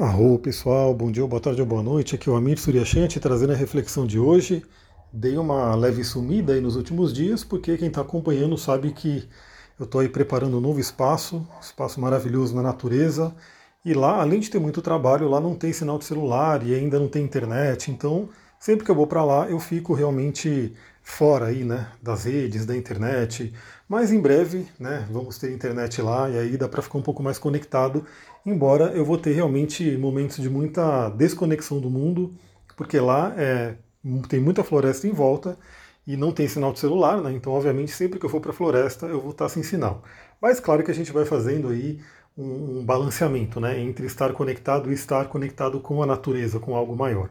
Arro pessoal, bom dia, boa tarde ou boa noite. Aqui é o Amir Suryashanti trazendo a reflexão de hoje. Dei uma leve sumida aí nos últimos dias, porque quem está acompanhando sabe que eu estou aí preparando um novo espaço, um espaço maravilhoso na natureza. E lá, além de ter muito trabalho, lá não tem sinal de celular e ainda não tem internet. Então, sempre que eu vou para lá, eu fico realmente fora aí, né, das redes, da internet. Mas em breve, né, vamos ter internet lá e aí dá para ficar um pouco mais conectado embora eu vou ter realmente momentos de muita desconexão do mundo, porque lá é, tem muita floresta em volta e não tem sinal de celular, né? então obviamente sempre que eu for para a floresta eu vou estar sem sinal. Mas claro que a gente vai fazendo aí um, um balanceamento né? entre estar conectado e estar conectado com a natureza, com algo maior.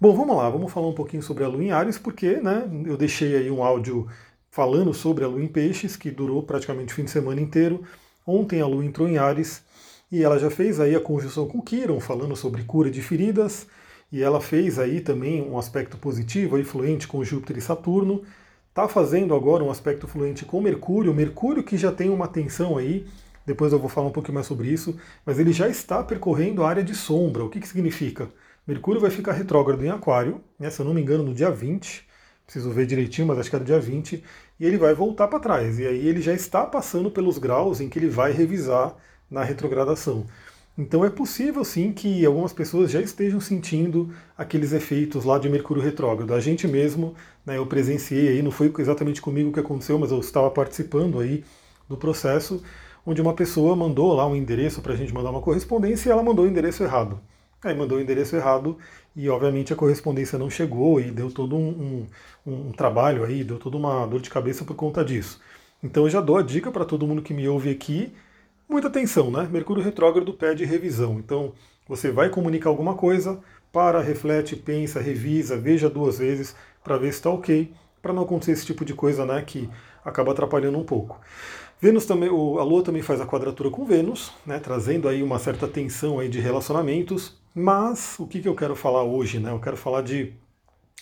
Bom, vamos lá, vamos falar um pouquinho sobre a Lua em Ares, porque né, eu deixei aí um áudio falando sobre a Lua em Peixes, que durou praticamente o fim de semana inteiro. Ontem a Lua entrou em Ares, e ela já fez aí a conjunção com Quiron, falando sobre cura de feridas, e ela fez aí também um aspecto positivo, aí, fluente com Júpiter e Saturno. Está fazendo agora um aspecto fluente com Mercúrio, Mercúrio que já tem uma tensão aí, depois eu vou falar um pouquinho mais sobre isso, mas ele já está percorrendo a área de sombra. O que, que significa? Mercúrio vai ficar retrógrado em Aquário, né, se eu não me engano, no dia 20, preciso ver direitinho, mas acho que do dia 20, e ele vai voltar para trás. E aí ele já está passando pelos graus em que ele vai revisar na retrogradação. Então é possível sim que algumas pessoas já estejam sentindo aqueles efeitos lá de Mercúrio retrógrado. A gente mesmo, né, eu presenciei aí, não foi exatamente comigo que aconteceu, mas eu estava participando aí do processo, onde uma pessoa mandou lá um endereço para a gente mandar uma correspondência e ela mandou o endereço errado. Aí mandou o endereço errado e obviamente a correspondência não chegou e deu todo um, um, um trabalho aí, deu toda uma dor de cabeça por conta disso. Então eu já dou a dica para todo mundo que me ouve aqui, muita atenção, né? Mercúrio retrógrado pede revisão. Então, você vai comunicar alguma coisa, para, reflete, pensa, revisa, veja duas vezes para ver se está ok, para não acontecer esse tipo de coisa, né, que acaba atrapalhando um pouco. Vênus também, a Lua também faz a quadratura com Vênus, né, trazendo aí uma certa tensão aí de relacionamentos. Mas o que, que eu quero falar hoje, né? Eu quero falar de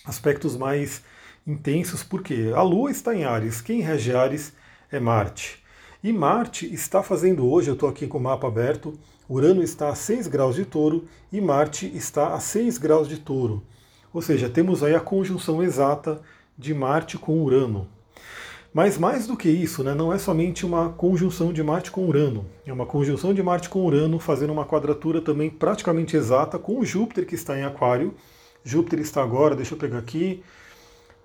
aspectos mais intensos, porque a Lua está em Ares. Quem rege Ares é Marte. E Marte está fazendo hoje, eu estou aqui com o mapa aberto, Urano está a 6 graus de touro e Marte está a 6 graus de touro. Ou seja, temos aí a conjunção exata de Marte com Urano. Mas mais do que isso, né, não é somente uma conjunção de Marte com Urano, é uma conjunção de Marte com Urano fazendo uma quadratura também praticamente exata com Júpiter que está em Aquário. Júpiter está agora, deixa eu pegar aqui,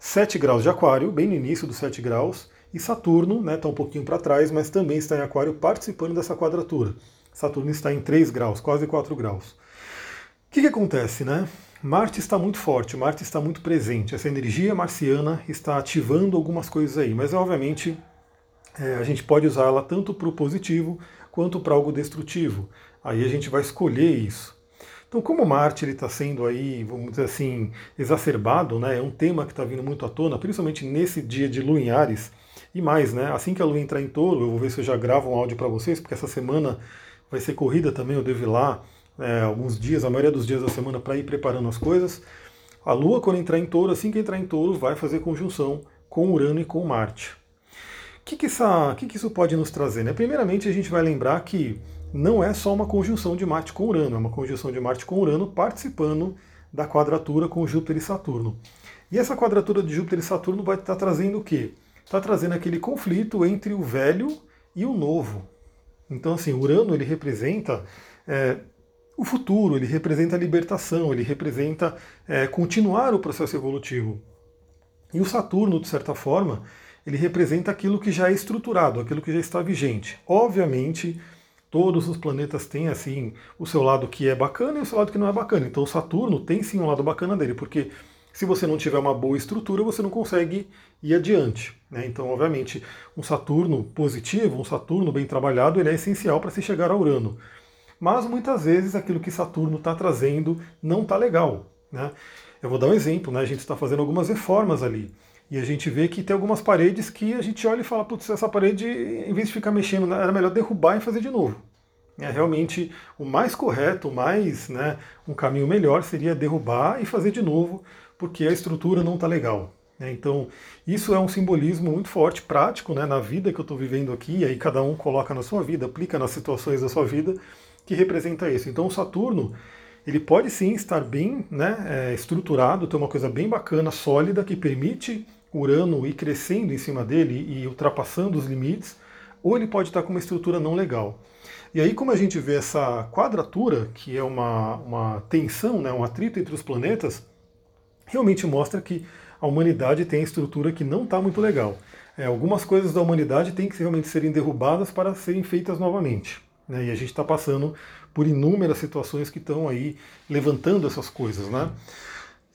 7 graus de Aquário, bem no início dos 7 graus, e Saturno está né, tá um pouquinho para trás, mas também está em Aquário participando dessa quadratura. Saturno está em 3 graus, quase 4 graus. O que, que acontece, né? Marte está muito forte, Marte está muito presente. Essa energia marciana está ativando algumas coisas aí, mas obviamente é, a gente pode usar ela tanto para o positivo quanto para algo destrutivo. Aí a gente vai escolher isso. Então, como Marte está sendo aí, vamos dizer assim, exacerbado, né, é um tema que está vindo muito à tona, principalmente nesse dia de Lua em Ares, e mais, né? Assim que a lua entrar em touro, eu vou ver se eu já gravo um áudio para vocês, porque essa semana vai ser corrida também, eu devo ir lá é, alguns dias, a maioria dos dias da semana, para ir preparando as coisas. A lua, quando entrar em touro, assim que entrar em touro, vai fazer conjunção com Urano e com Marte. O que, que, que, que isso pode nos trazer? Né? Primeiramente, a gente vai lembrar que não é só uma conjunção de Marte com Urano, é uma conjunção de Marte com Urano participando da quadratura com Júpiter e Saturno. E essa quadratura de Júpiter e Saturno vai estar trazendo o quê? Está trazendo aquele conflito entre o velho e o novo. Então, assim, Urano ele representa é, o futuro, ele representa a libertação, ele representa é, continuar o processo evolutivo. E o Saturno, de certa forma, ele representa aquilo que já é estruturado, aquilo que já está vigente. Obviamente, todos os planetas têm assim o seu lado que é bacana e o seu lado que não é bacana. Então, o Saturno tem sim um lado bacana dele, porque se você não tiver uma boa estrutura, você não consegue ir adiante. Né? Então, obviamente, um Saturno positivo, um Saturno bem trabalhado, ele é essencial para se chegar a Urano. Mas muitas vezes aquilo que Saturno está trazendo não está legal. Né? Eu vou dar um exemplo, né? a gente está fazendo algumas reformas ali. E a gente vê que tem algumas paredes que a gente olha e fala, putz, essa parede, em vez de ficar mexendo, era melhor derrubar e fazer de novo. É realmente o mais correto, o mais, né, um caminho melhor seria derrubar e fazer de novo, porque a estrutura não está legal. Né? Então, isso é um simbolismo muito forte, prático, né, na vida que eu estou vivendo aqui, e aí cada um coloca na sua vida, aplica nas situações da sua vida, que representa isso. Então o Saturno ele pode sim estar bem né, é, estruturado, ter uma coisa bem bacana, sólida, que permite Urano ir crescendo em cima dele e ultrapassando os limites, ou ele pode estar com uma estrutura não legal. E aí, como a gente vê essa quadratura, que é uma, uma tensão, né, um atrito entre os planetas, realmente mostra que a humanidade tem estrutura que não está muito legal. É, algumas coisas da humanidade têm que realmente serem derrubadas para serem feitas novamente. Né? E a gente está passando por inúmeras situações que estão aí levantando essas coisas. Né?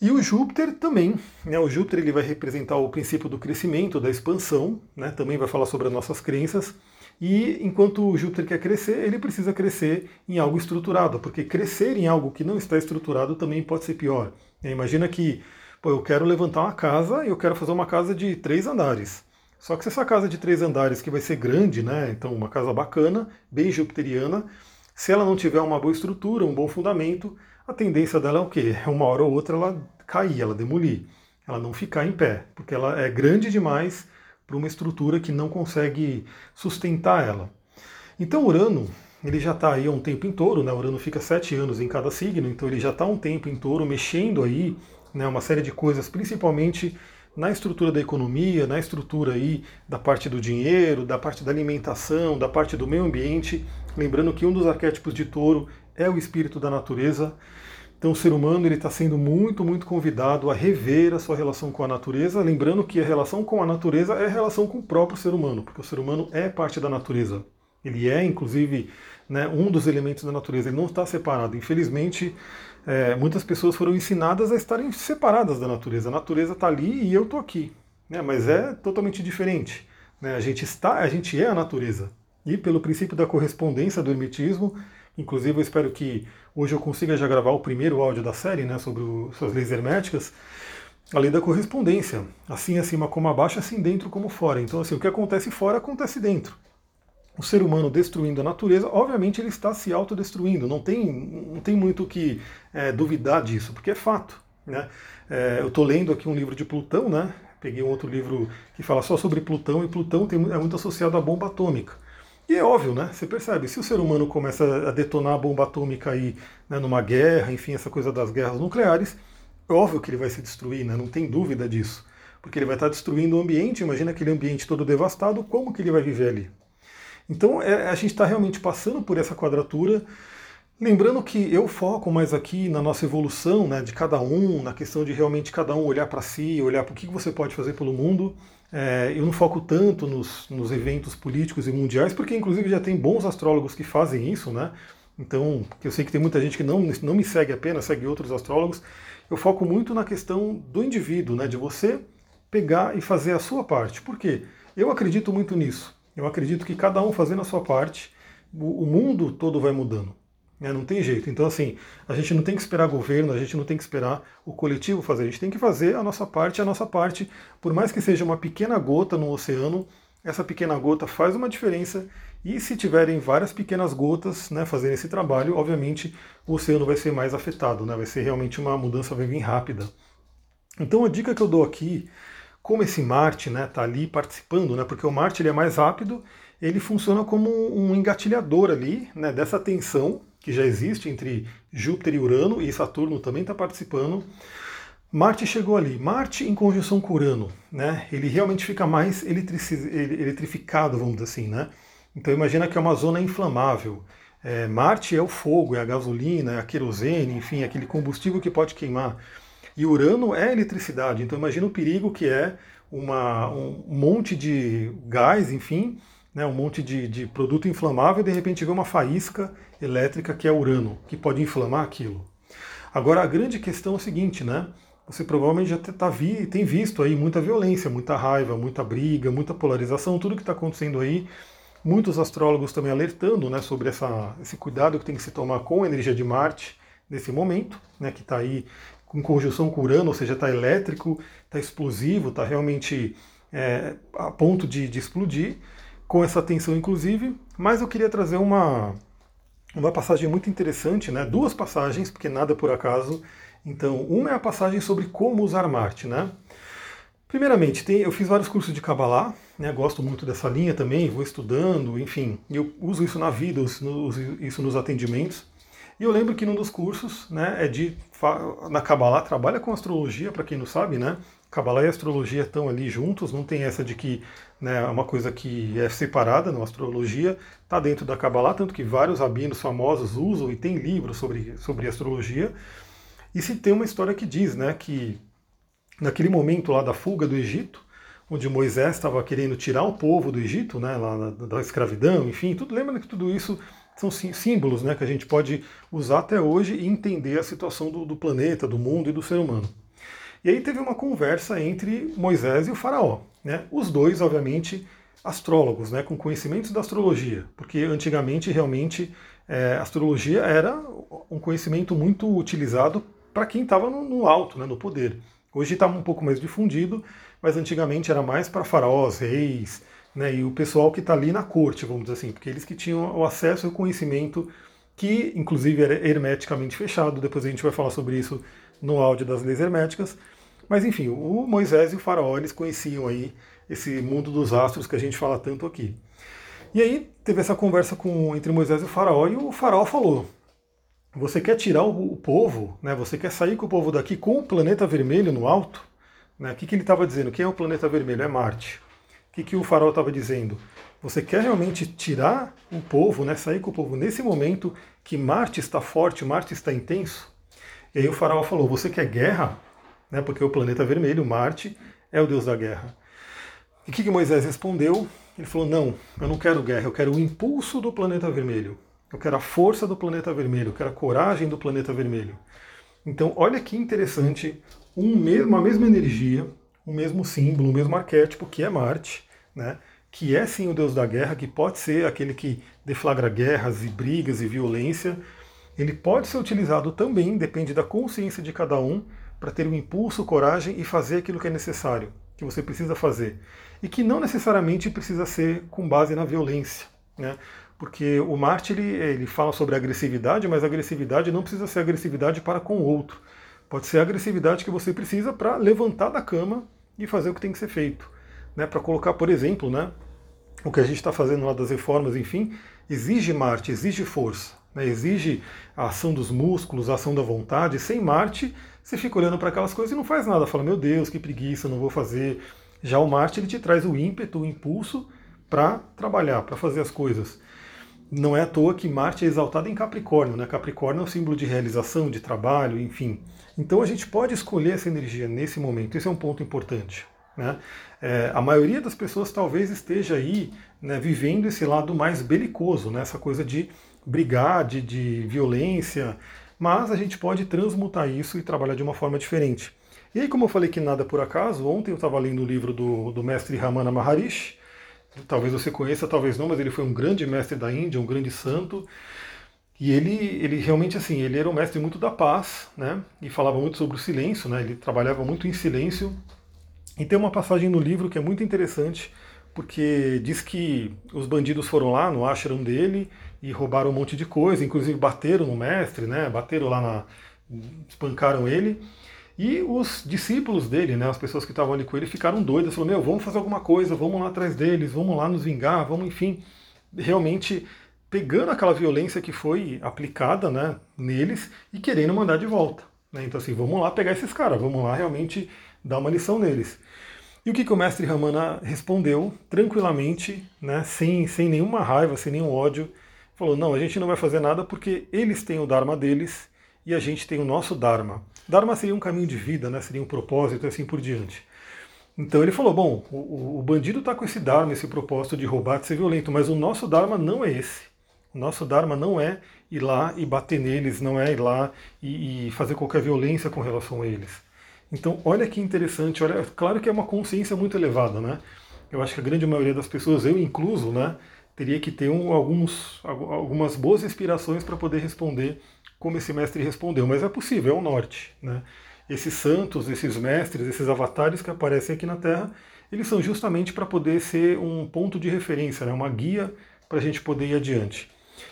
E o Júpiter também. Né? O Júpiter ele vai representar o princípio do crescimento, da expansão, né? também vai falar sobre as nossas crenças. E enquanto o Júpiter quer crescer, ele precisa crescer em algo estruturado, porque crescer em algo que não está estruturado também pode ser pior. Imagina que pô, eu quero levantar uma casa e eu quero fazer uma casa de três andares. Só que se essa casa de três andares, que vai ser grande, né? Então uma casa bacana, bem jupiteriana, se ela não tiver uma boa estrutura, um bom fundamento, a tendência dela é o quê? Uma hora ou outra ela cair, ela demolir, ela não ficar em pé, porque ela é grande demais para uma estrutura que não consegue sustentar ela. Então Urano, ele já está aí há um tempo em touro, né? Urano fica sete anos em cada signo, então ele já está um tempo em touro, mexendo aí né, uma série de coisas, principalmente na estrutura da economia, na estrutura aí da parte do dinheiro, da parte da alimentação, da parte do meio ambiente. Lembrando que um dos arquétipos de touro é o espírito da natureza. Então o ser humano ele está sendo muito, muito convidado a rever a sua relação com a natureza, lembrando que a relação com a natureza é a relação com o próprio ser humano, porque o ser humano é parte da natureza. Ele é, inclusive, né, um dos elementos da natureza, ele não está separado. Infelizmente, é, muitas pessoas foram ensinadas a estarem separadas da natureza. A natureza está ali e eu estou aqui. Né? Mas é totalmente diferente. Né? A gente está, a gente é a natureza. E pelo princípio da correspondência do hermetismo, inclusive eu espero que hoje eu consiga já gravar o primeiro áudio da série né, sobre o, as leis herméticas, a lei da correspondência. Assim acima como abaixo, assim dentro como fora. Então assim, o que acontece fora acontece dentro o ser humano destruindo a natureza, obviamente ele está se autodestruindo. Não tem, não tem muito o que é, duvidar disso, porque é fato. Né? É, eu estou lendo aqui um livro de Plutão, né? peguei um outro livro que fala só sobre Plutão, e Plutão tem, é muito associado à bomba atômica. E é óbvio, né? Você percebe, se o ser humano começa a detonar a bomba atômica aí, né, numa guerra, enfim, essa coisa das guerras nucleares, é óbvio que ele vai se destruir, né? não tem dúvida disso. Porque ele vai estar destruindo o ambiente, imagina aquele ambiente todo devastado, como que ele vai viver ali? Então é, a gente está realmente passando por essa quadratura. Lembrando que eu foco mais aqui na nossa evolução né, de cada um, na questão de realmente cada um olhar para si, olhar para o que você pode fazer pelo mundo. É, eu não foco tanto nos, nos, eventos políticos e mundiais, porque inclusive já tem bons astrólogos que fazem isso, né? Então, eu sei que tem muita gente que não, não me segue apenas, segue outros astrólogos. Eu foco muito na questão do indivíduo, né? De você pegar e fazer a sua parte. Por quê? Eu acredito muito nisso. Eu acredito que cada um fazendo a sua parte, o mundo todo vai mudando. Né? Não tem jeito. Então, assim, a gente não tem que esperar governo, a gente não tem que esperar o coletivo fazer. A gente tem que fazer a nossa parte, a nossa parte, por mais que seja uma pequena gota no oceano, essa pequena gota faz uma diferença. E se tiverem várias pequenas gotas né, fazendo esse trabalho, obviamente o oceano vai ser mais afetado, né? vai ser realmente uma mudança bem rápida. Então a dica que eu dou aqui como esse Marte está né, tá ali participando, né, porque o Marte ele é mais rápido, ele funciona como um engatilhador ali né, dessa tensão que já existe entre Júpiter e Urano, e Saturno também está participando. Marte chegou ali. Marte em conjunção com Urano, né? Ele realmente fica mais eletrificado, vamos dizer assim, né? Então imagina que é uma zona inflamável. É, Marte é o fogo, é a gasolina, é a querosene, enfim, aquele combustível que pode queimar. E Urano é eletricidade, então imagina o perigo que é uma, um monte de gás, enfim, né, um monte de, de produto inflamável e de repente vê uma faísca elétrica que é Urano, que pode inflamar aquilo. Agora a grande questão é o seguinte, né? Você provavelmente já tá vi, tem visto aí muita violência, muita raiva, muita briga, muita polarização, tudo que está acontecendo aí. Muitos astrólogos também alertando né, sobre essa, esse cuidado que tem que se tomar com a energia de Marte nesse momento, né, que está aí com conjunção com Urano, ou seja, está elétrico, está explosivo, está realmente é, a ponto de, de, explodir, com essa tensão inclusive. Mas eu queria trazer uma, uma passagem muito interessante, né? duas passagens, porque nada por acaso. Então, uma é a passagem sobre como usar Marte. Né? Primeiramente, tem, eu fiz vários cursos de Kabbalah, né, gosto muito dessa linha também, vou estudando, enfim, eu uso isso na vida, uso isso nos atendimentos. E eu lembro que num dos cursos, né, é de na Kabbalah trabalha com astrologia, para quem não sabe, né? Kabbalah e astrologia estão ali juntos, não tem essa de que né, é uma coisa que é separada, na astrologia está dentro da Kabbalah, tanto que vários rabinos famosos usam e tem livros sobre, sobre astrologia. E se tem uma história que diz né, que naquele momento lá da fuga do Egito, onde Moisés estava querendo tirar o povo do Egito, né, lá da escravidão, enfim, tudo lembra que tudo isso são símbolos né, que a gente pode usar até hoje e entender a situação do, do planeta, do mundo e do ser humano. E aí teve uma conversa entre Moisés e o faraó. Né? Os dois, obviamente, astrólogos, né, com conhecimentos da astrologia, porque antigamente realmente é, astrologia era um conhecimento muito utilizado para quem estava no, no, alto, né, no poder. Hoje está um pouco mais difundido, mas antigamente era mais para faraós, reis, né, e o pessoal que está ali na corte, vamos dizer assim, porque eles que tinham o acesso ao conhecimento que, inclusive, era hermeticamente fechado. Depois a gente vai falar sobre isso no áudio das leis herméticas. Mas enfim, o Moisés e o faraó eles conheciam aí esse mundo dos astros que a gente fala tanto aqui. E aí teve essa conversa com, entre Moisés e o faraó e o faraó falou: você quer tirar o, o povo, né? Você quer sair com o povo daqui com o planeta vermelho no alto? Né? O que, que ele estava dizendo? Quem é o planeta vermelho? É Marte. O que, que o faraó estava dizendo? Você quer realmente tirar o povo, né? Sair com o povo nesse momento que Marte está forte, Marte está intenso? E aí o faraó falou: você quer guerra? Né? Porque o planeta vermelho, Marte, é o deus da guerra. E o que, que Moisés respondeu? Ele falou: não, eu não quero guerra, eu quero o impulso do planeta vermelho. Eu quero a força do planeta vermelho, eu quero a coragem do planeta vermelho. Então, olha que interessante, um mesmo, uma mesma energia, o mesmo símbolo, o mesmo arquétipo que é Marte, né? que é sim o deus da guerra, que pode ser aquele que deflagra guerras e brigas e violência, ele pode ser utilizado também, depende da consciência de cada um, para ter o um impulso, coragem e fazer aquilo que é necessário, que você precisa fazer. E que não necessariamente precisa ser com base na violência. Né? Porque o Marte ele, ele fala sobre agressividade, mas agressividade não precisa ser agressividade para com o outro. Pode ser a agressividade que você precisa para levantar da cama e fazer o que tem que ser feito. Né? Para colocar, por exemplo, né, o que a gente está fazendo lá das reformas, enfim, exige Marte, exige força, né? exige a ação dos músculos, a ação da vontade. Sem Marte, você fica olhando para aquelas coisas e não faz nada. Fala, meu Deus, que preguiça, não vou fazer. Já o Marte ele te traz o ímpeto, o impulso para trabalhar, para fazer as coisas. Não é à toa que Marte é exaltado em Capricórnio, né? Capricórnio é um símbolo de realização, de trabalho, enfim. Então a gente pode escolher essa energia nesse momento, esse é um ponto importante. Né? É, a maioria das pessoas talvez esteja aí né, vivendo esse lado mais belicoso, né? essa coisa de brigar, de, de violência, mas a gente pode transmutar isso e trabalhar de uma forma diferente. E aí, como eu falei que nada é por acaso, ontem eu estava lendo o livro do, do mestre Ramana Maharishi, Talvez você conheça, talvez não, mas ele foi um grande mestre da Índia, um grande santo. E ele, ele realmente assim, ele era um mestre muito da paz, né? E falava muito sobre o silêncio, né? Ele trabalhava muito em silêncio. E tem uma passagem no livro que é muito interessante, porque diz que os bandidos foram lá no ashram dele e roubaram um monte de coisa, inclusive bateram no mestre, né? Bateram lá na espancaram ele. E os discípulos dele, né, as pessoas que estavam ali com ele, ficaram doidas, falaram, meu, vamos fazer alguma coisa, vamos lá atrás deles, vamos lá nos vingar, vamos, enfim, realmente pegando aquela violência que foi aplicada né, neles e querendo mandar de volta. Né? Então assim, vamos lá pegar esses caras, vamos lá realmente dar uma lição neles. E o que, que o mestre Ramana respondeu tranquilamente, né, sem, sem nenhuma raiva, sem nenhum ódio, falou, não, a gente não vai fazer nada porque eles têm o Dharma deles e a gente tem o nosso Dharma. Dharma seria um caminho de vida, né? seria um propósito e assim por diante. Então ele falou: bom, o, o bandido está com esse Dharma, esse propósito de roubar, de ser violento, mas o nosso Dharma não é esse. O nosso Dharma não é ir lá e bater neles, não é ir lá e, e fazer qualquer violência com relação a eles. Então, olha que interessante, olha, claro que é uma consciência muito elevada, né? Eu acho que a grande maioria das pessoas, eu incluso, né, teria que ter um, alguns, algumas boas inspirações para poder responder como esse mestre respondeu, mas é possível, é o norte. Né? Esses santos, esses mestres, esses avatares que aparecem aqui na Terra, eles são justamente para poder ser um ponto de referência, né? uma guia para a gente poder ir adiante.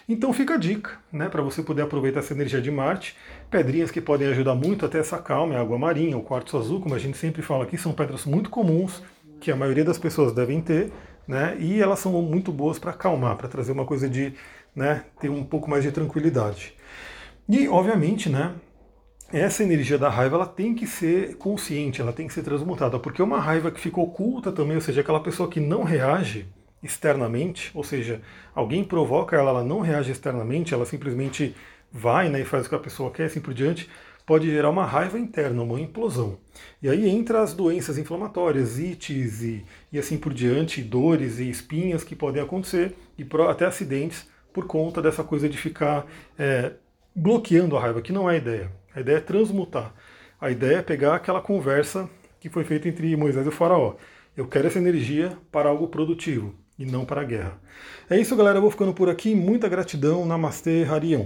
Então fica a dica, né, para você poder aproveitar essa energia de Marte. Pedrinhas que podem ajudar muito até essa calma, é a água marinha, o quartzo azul, como a gente sempre fala aqui, são pedras muito comuns, que a maioria das pessoas devem ter, né? E elas são muito boas para acalmar, para trazer uma coisa de, né, ter um pouco mais de tranquilidade. E, obviamente, né, essa energia da raiva ela tem que ser consciente, ela tem que ser transmutada, porque uma raiva que fica oculta também, ou seja, aquela pessoa que não reage externamente, ou seja, alguém provoca ela, ela não reage externamente, ela simplesmente vai né, e faz o que a pessoa quer, assim por diante, pode gerar uma raiva interna, uma implosão. E aí entra as doenças inflamatórias, ites e, e assim por diante, dores e espinhas que podem acontecer, e até acidentes por conta dessa coisa de ficar é, bloqueando a raiva, que não é a ideia. A ideia é transmutar. A ideia é pegar aquela conversa que foi feita entre Moisés e o faraó. Eu quero essa energia para algo produtivo e não para a guerra. É isso, galera. Eu vou ficando por aqui. Muita gratidão. Namastê, Harion.